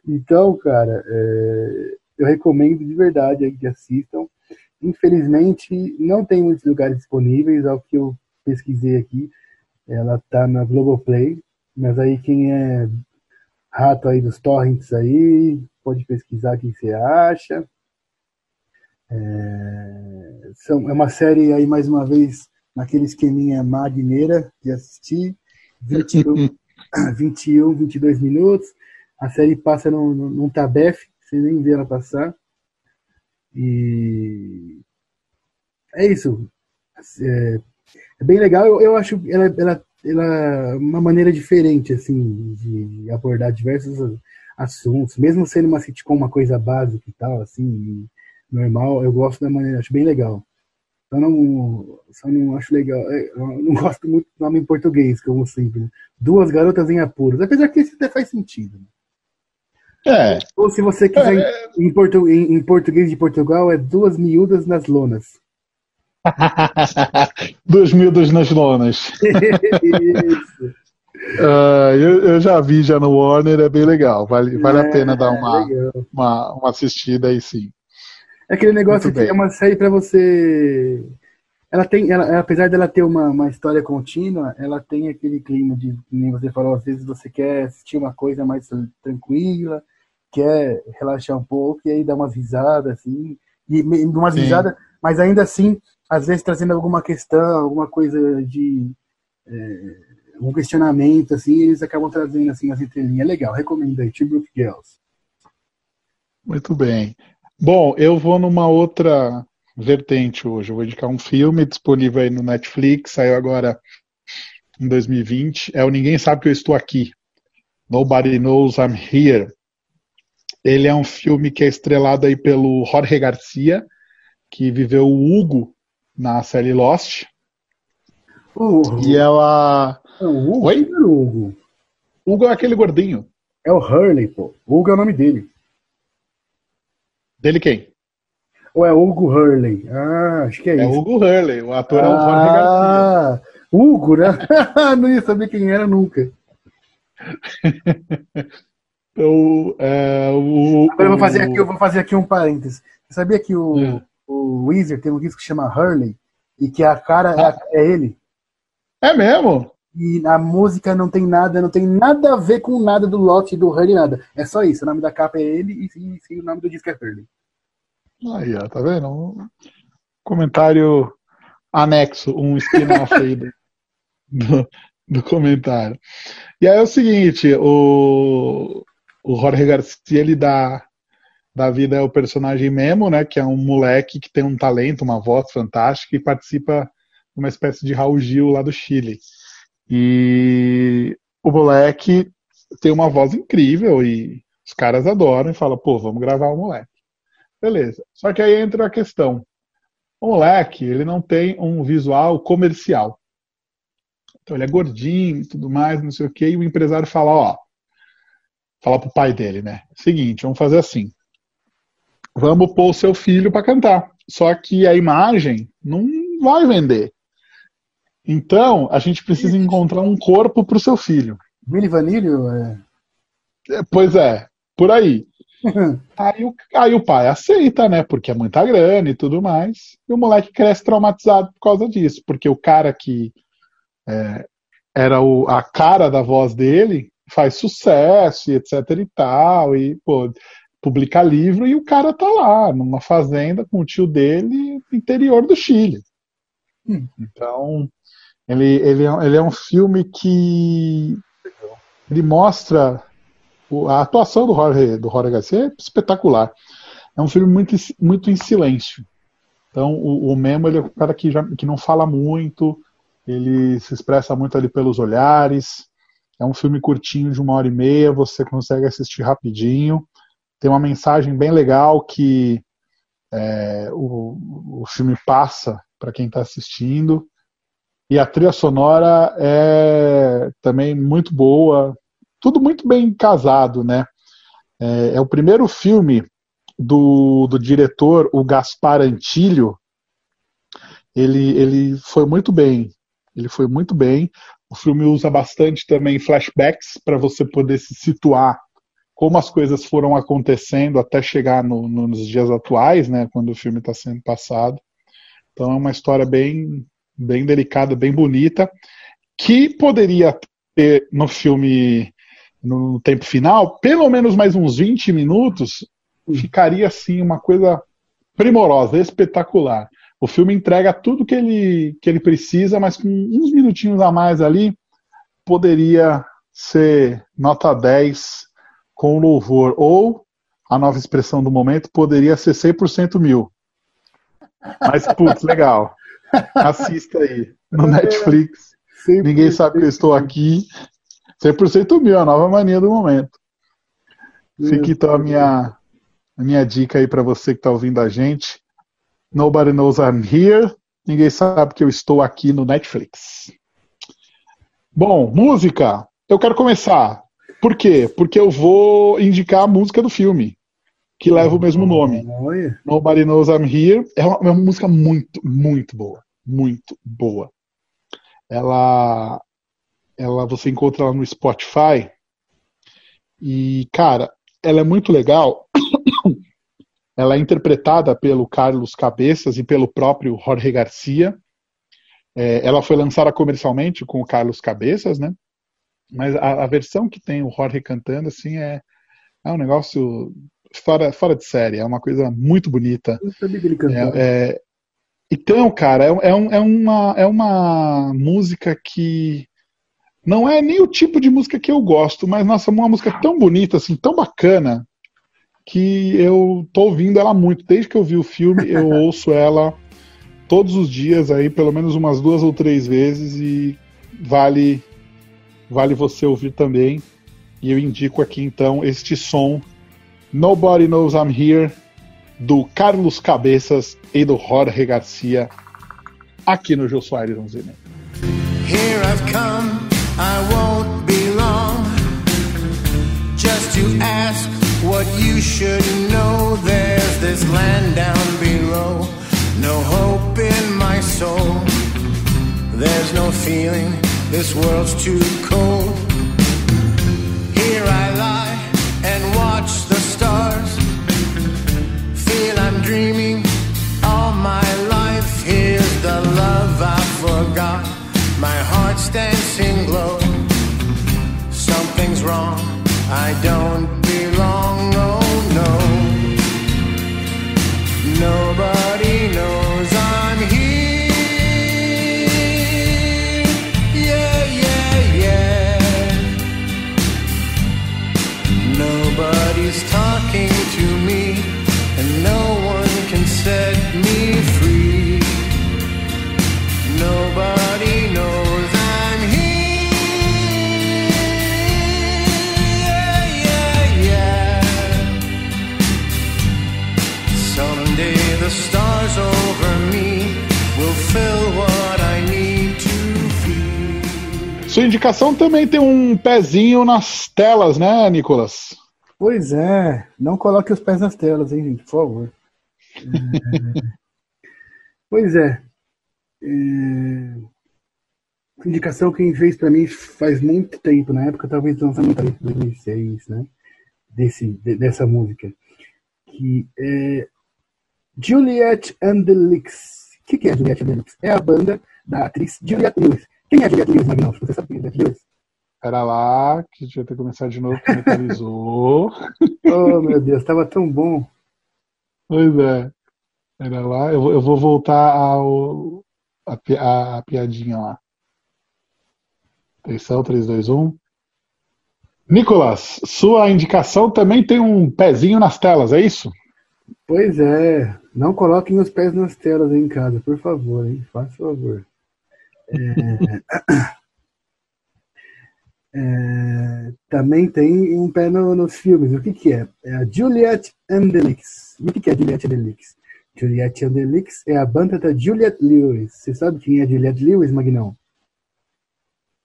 Então, cara, é, eu recomendo de verdade aí que assistam. Infelizmente, não tem muitos lugares disponíveis, ao que eu pesquisei aqui. Ela tá na Globoplay, mas aí quem é rato aí dos torrents aí, pode pesquisar o que você acha. É, são, é uma série aí, mais uma vez, naquele esqueminha magneira de assistir, 21, 21, 22 minutos, a série passa num, num tabef, sem nem ver ela passar, e é isso, é, é bem legal, eu, eu acho ela, ela, ela uma maneira diferente, assim, de abordar diversos assuntos, mesmo sendo uma sitcom uma coisa básica e tal, assim, normal, eu gosto da maneira, acho bem legal. Só não, só não acho legal. É, eu não gosto muito do nome em português, como sempre. Né? Duas garotas em apuros. Apesar que isso até faz sentido. Né? É. Ou se você quiser, é. em, portu, em, em, português de Portugal, é duas miúdas nas lonas. duas miúdas nas lonas. isso. Uh, eu, eu, já vi já no Warner, é bem legal. Vale, vale é, a pena dar uma, uma, uma assistida aí sim. É aquele negócio que é uma série para você. Ela tem, ela, apesar dela ter uma, uma história contínua, ela tem aquele clima de, nem você falou, às vezes você quer assistir uma coisa mais tranquila, quer relaxar um pouco e aí dar umas risadas, assim, e umas Sim. risadas, mas ainda assim, às vezes trazendo alguma questão, alguma coisa de. É, um questionamento, assim, eles acabam trazendo assim as entrelinhas. É legal, recomendo aí, Two Brook Girls. Muito bem. Bom, eu vou numa outra vertente hoje. Eu vou indicar um filme disponível aí no Netflix, saiu agora em 2020. É o Ninguém Sabe Que Eu Estou Aqui. Nobody Knows I'm Here. Ele é um filme que é estrelado aí pelo Jorge Garcia, que viveu o Hugo na série Lost. Uhum. E ela. É o Hugo? Oi? O Hugo. Hugo é aquele gordinho. É o Hurley, pô. O Hugo é o nome dele. Dele quem? Ou é Hugo Hurley? Ah, acho que é, é isso. É Hugo Hurley, o ator ah, é o Jorge Garcia. Hugo, né? Não ia saber quem era nunca. então, é, o, Agora eu vou fazer aqui, eu vou fazer aqui um parênteses. Você sabia que o, é. o Weezer tem um disco que chama Hurley e que a cara é ah. é, é ele? É mesmo? E a música não tem nada, não tem nada a ver com nada do lote do Hurley, nada. É só isso. O nome da capa é ele e, e, e o nome do disco é Hurley. Aí, ó, tá vendo? Um comentário anexo, um spin-off aí do, do, do, comentário. E aí é o seguinte, o, o Jorge Garcia, ele dá, dá vida ao personagem Memo, né, que é um moleque que tem um talento, uma voz fantástica e participa de uma espécie de Raul Gil lá do Chile. E o moleque tem uma voz incrível e os caras adoram e falam, pô, vamos gravar o moleque. Beleza. Só que aí entra a questão. O moleque, ele não tem um visual comercial. Então ele é gordinho e tudo mais, não sei o quê, e o empresário fala, ó, fala pro pai dele, né? Seguinte, vamos fazer assim. Vamos pôr o seu filho para cantar. Só que a imagem não vai vender. Então, a gente precisa encontrar um corpo para o seu filho. Billy Vanilho? É... é... Pois é, por aí. aí, o, aí o pai aceita, né? Porque é muita grana e tudo mais. E o moleque cresce traumatizado por causa disso. Porque o cara que é, era o, a cara da voz dele faz sucesso e etc e tal. E, pô, publica livro e o cara tá lá, numa fazenda com o tio dele no interior do Chile. Então, ele, ele, é, ele é um filme que ele mostra a atuação do Jorge, do Jorge Garcia é espetacular. É um filme muito, muito em silêncio. Então, o, o Memo ele é um cara que, já, que não fala muito, ele se expressa muito ali pelos olhares. É um filme curtinho de uma hora e meia, você consegue assistir rapidinho. Tem uma mensagem bem legal que é, o, o filme passa para quem está assistindo. E a trilha sonora é também muito boa, tudo muito bem casado, né? É, é o primeiro filme do, do diretor, o Gaspar Antilho. Ele, ele foi muito bem. Ele foi muito bem. O filme usa bastante também flashbacks para você poder se situar como as coisas foram acontecendo até chegar no, nos dias atuais, né, quando o filme está sendo passado. Então é uma história bem, bem delicada, bem bonita, que poderia ter no filme, no tempo final, pelo menos mais uns 20 minutos, ficaria assim uma coisa primorosa, espetacular. O filme entrega tudo que ele, que ele precisa, mas com uns minutinhos a mais ali, poderia ser nota 10 com louvor. Ou, a nova expressão do momento, poderia ser 100% mil. Mas, putz, legal. Assista aí no Netflix. Ninguém sabe que eu estou aqui. 100% mil, a nova mania do momento. Fica então a minha, a minha dica aí para você que está ouvindo a gente. Nobody knows I'm here. Ninguém sabe que eu estou aqui no Netflix. Bom, música. Eu quero começar. Por quê? Porque eu vou indicar a música do filme que leva o mesmo nome. Nobody Knows I'm Here. É uma, é uma, música muito, muito boa. Muito boa. Ela, ela você encontra ela no Spotify. E, cara, ela é muito legal. ela é interpretada pelo Carlos Cabeças e pelo próprio Jorge Garcia. É, ela foi lançada comercialmente com o Carlos Cabeças, né? Mas a, a versão que tem o Jorge cantando, assim, é, é um negócio fora, fora de série, é uma coisa muito bonita. Eu sabia que ele É, é, então, cara, é, é, um, é, uma, é uma música que não é nem o tipo de música que eu gosto, mas nossa, é uma música tão bonita, assim, tão bacana, que eu tô ouvindo ela muito. Desde que eu vi o filme, eu ouço ela todos os dias aí, pelo menos umas duas ou três vezes, e vale, vale você ouvir também. E eu indico aqui então este som Nobody Knows I'm Here, do Carlos Cabeças e do Jorge Garcia, aqui no Jô Soares 11 Here I've come, I won't be long. Just to ask what you should know. There's this land down below, no hope in my soul. There's no feeling, this world's too cold. The love I forgot. My heart's dancing glow. Something's wrong. I don't belong. Oh no. Nobody knows Sua indicação também tem um pezinho nas telas, né, Nicolas? Pois é, não coloque os pés nas telas, hein, gente, por favor. É... pois é. é... Indicação quem fez para mim faz muito tempo, na época talvez lançamento de 2006, né? desse, dessa música, que é Juliet and the Licks. O que, que é Juliet and the Licks? É a banda da atriz Juliette Lewis. Quem é Juliette Lewis, Magnão? Você sabe quem é Juliette Lewis? Pera lá, que devia ter começado de novo, que mentalizou. oh, meu Deus, estava tão bom. Pois é. Pera lá, eu vou, eu vou voltar ao, a, a, a piadinha lá. Atenção, 3, 2, 1. Nicolas, sua indicação também tem um pezinho nas telas, é isso? Pois é. Não coloquem os pés nas telas aí em casa, por favor, hein? Faça favor. É... É, também tem um pé no, nos filmes. O que, que é? É a Juliette and the Licks. o que, que é Juliette and the Licks? Juliette and the Licks é a banda da Juliette Lewis. Você sabe quem é Juliette Lewis, Magnão?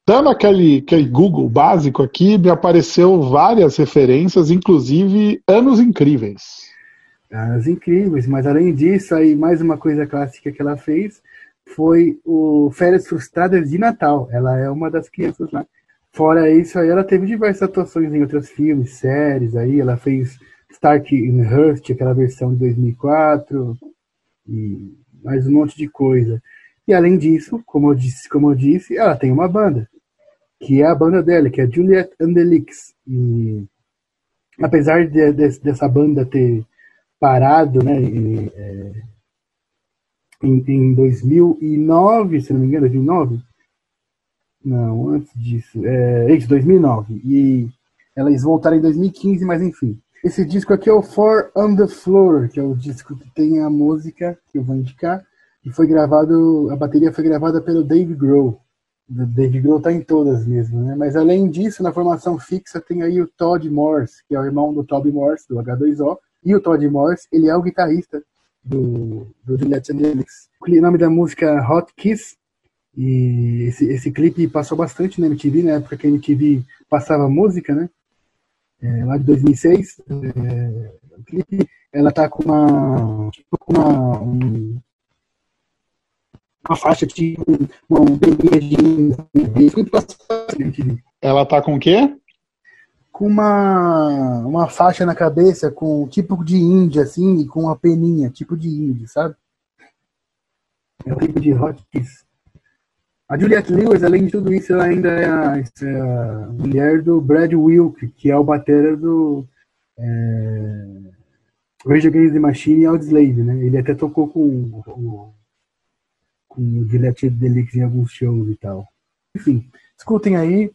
Dando aquele, aquele Google básico aqui, me apareceu várias referências, inclusive Anos Incríveis. Anos Incríveis, mas além disso, aí mais uma coisa clássica que ela fez foi o Férias Frustradas de Natal. Ela é uma das crianças lá Fora isso, aí ela teve diversas atuações em outros filmes, séries, aí ela fez Stark in Hurst, aquela versão de 2004, e mais um monte de coisa. E além disso, como eu disse, como eu disse ela tem uma banda, que é a banda dela, que é Juliet and the Licks. E apesar de, de, dessa banda ter parado, né, em, é, em, em 2009, se não me engano, 2009, não, antes disso. É, isso, 2009. E elas voltaram em 2015, mas enfim. Esse disco aqui é o Four on the Floor, que é o disco que tem a música que eu vou indicar. E foi gravado, a bateria foi gravada pelo Dave Grohl. O Dave Grohl tá em todas mesmo, né? Mas além disso, na formação fixa tem aí o Todd Morse, que é o irmão do Toby Morse, do H2O. E o Todd Morse, ele é o guitarrista do, do Juliette Angelix. O nome da música é Hot Kiss, e esse, esse clipe passou bastante na MTV, na época que a MTV passava música, né? É, lá de 2006. É, o clipe, ela tá com uma, tipo, uma, um, uma faixa, tipo, uma, um de Ela tá com o quê? Com uma, uma faixa na cabeça, com tipo de índia, assim, e com uma peninha, tipo de índia, sabe? É o clipe de Hot Kiss. A Juliette Lewis, além de tudo isso, ela ainda é a, é a mulher do Brad Wilk, que é o batera do é, Rage Against the Machine e Audioslave, né? Ele até tocou com o, com o Juliette Delix em alguns shows e tal. Enfim, escutem aí.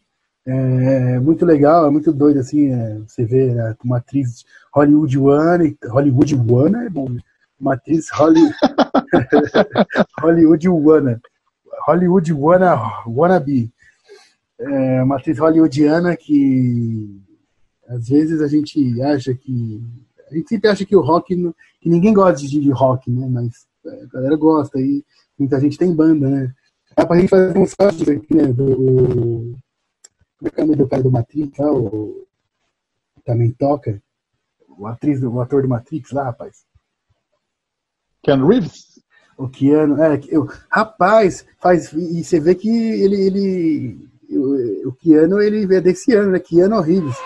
É muito legal, é muito doido, assim, é, você vê né, uma atriz hollywoodiana, hollywoodiana é bom, né? uma atriz holly, hollywoodiana, Hollywood wanna, wannabe. É uma atriz hollywoodiana que às vezes a gente acha que. A gente sempre acha que o rock. que ninguém gosta de, de rock, né? Mas a galera gosta e muita gente tem banda, né? Dá pra gente fazer um site aqui, né? Do, como é que é o nome do cara do Matrix lá? O, também toca. O, atriz, o ator do Matrix lá, rapaz. Ken Reeves? O Keanu, é, eu, rapaz, faz, e você vê que ele, ele o, o Keanu, ele é desse ano, né? Keanu Reeves.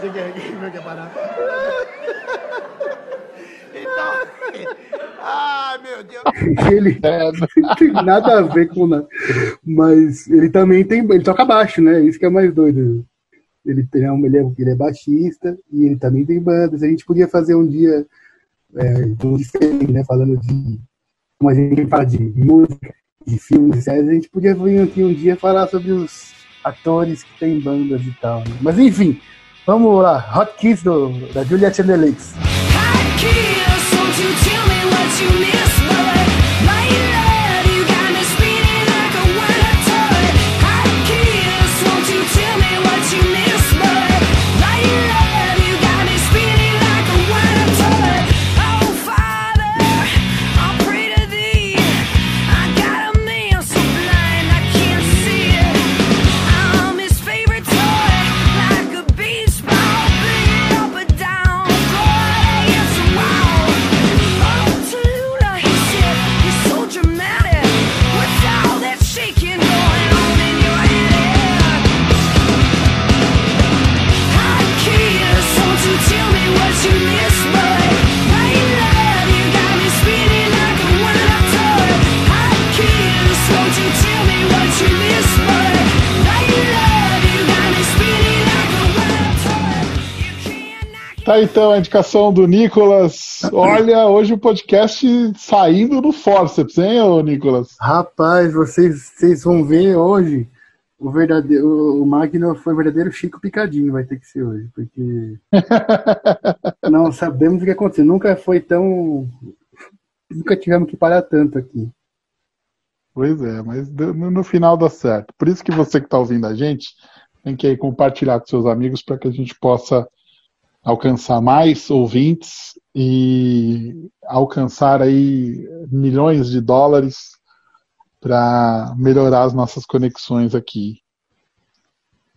Você quer, quer, quer parar? Ai, meu Deus. Ele é, não tem nada a ver com nada. Mas ele também tem. Ele toca baixo, né? Isso que é mais doido. Ele, tem, ele, é, ele é baixista e ele também tem bandas. A gente podia fazer um dia é, diferente, né? Falando de. Como a gente fala de música, de filmes e séries, a gente podia vir aqui um dia falar sobre os atores que têm bandas e tal. Né? Mas enfim, vamos lá. Hot Kiss do, da Julia Chandelics. Hot Kiss, won't you tell me what you miss? Tá então a indicação do Nicolas. Olha, hoje o podcast saindo do forceps, hein, ô Nicolas? Rapaz, vocês, vocês vão ver hoje o verdadeiro. O Magno foi o verdadeiro Chico Picadinho, vai ter que ser hoje, porque. não sabemos o que aconteceu. Nunca foi tão. Nunca tivemos que parar tanto aqui. Pois é, mas no, no final dá certo. Por isso que você que está ouvindo a gente tem que compartilhar com seus amigos para que a gente possa alcançar mais ouvintes e alcançar aí milhões de dólares para melhorar as nossas conexões aqui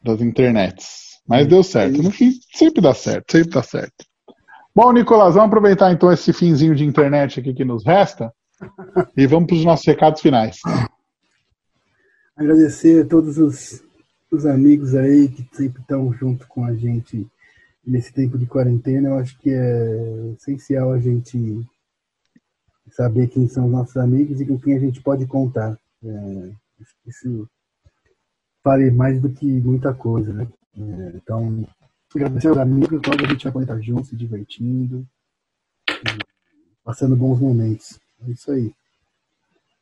das internets. Mas deu certo. No fim, sempre dá certo, sempre dá certo. Bom, Nicolás, vamos aproveitar então esse finzinho de internet aqui que nos resta e vamos para os nossos recados finais. Agradecer a todos os, os amigos aí que sempre estão junto com a gente nesse tempo de quarentena, eu acho que é essencial a gente saber quem são os nossos amigos e com quem a gente pode contar. É, isso vale mais do que muita coisa, né? É, então, agradecer aos amigos, logo a gente vai poder estar junto, se divertindo, passando bons momentos. É isso aí.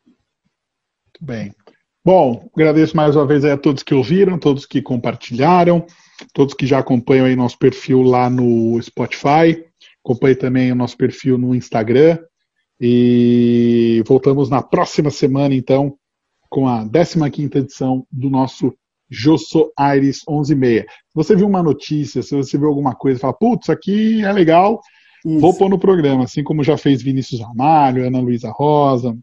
Muito bem. Bom, agradeço mais uma vez a todos que ouviram, todos que compartilharam todos que já acompanham aí nosso perfil lá no Spotify, acompanhe também o nosso perfil no Instagram. E voltamos na próxima semana, então, com a 15 edição do nosso Josso Aires 11:30. Se você viu uma notícia, se você viu alguma coisa, fala, putz, aqui é legal, Isso. vou pôr no programa, assim como já fez Vinícius Ramalho, Ana Luísa Rosa,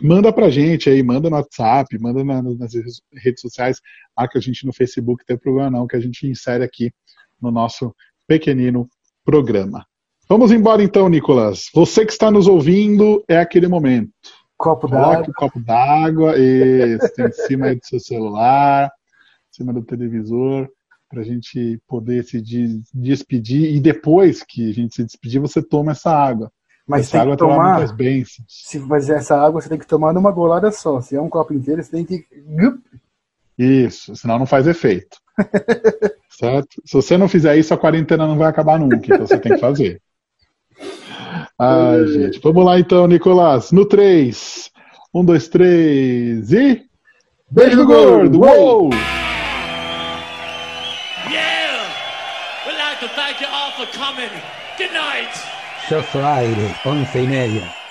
manda pra gente aí, manda no WhatsApp, manda na, nas redes sociais, marca a gente no Facebook, não tem problema não, que a gente insere aqui no nosso pequenino programa. Vamos embora então, Nicolas. Você que está nos ouvindo, é aquele momento. Copo d'água. o copo d'água, em cima do seu celular, em cima do televisor, para a gente poder se despedir. E depois que a gente se despedir, você toma essa água. Mas essa água tomar muitas bênçãos. Se fazer essa água, você tem que tomar numa golada só. Se é um copo inteiro, você tem que. Isso, senão não faz efeito. certo? Se você não fizer isso, a quarentena não vai acabar nunca. Então você tem que fazer. Ai, gente. Vamos lá então, Nicolás. No 3. 1, 2, 3 e. Beijo do gordo! Uou! Yeah! We'd like to thank you all for coming. Good night! Show Friday, 11 y media.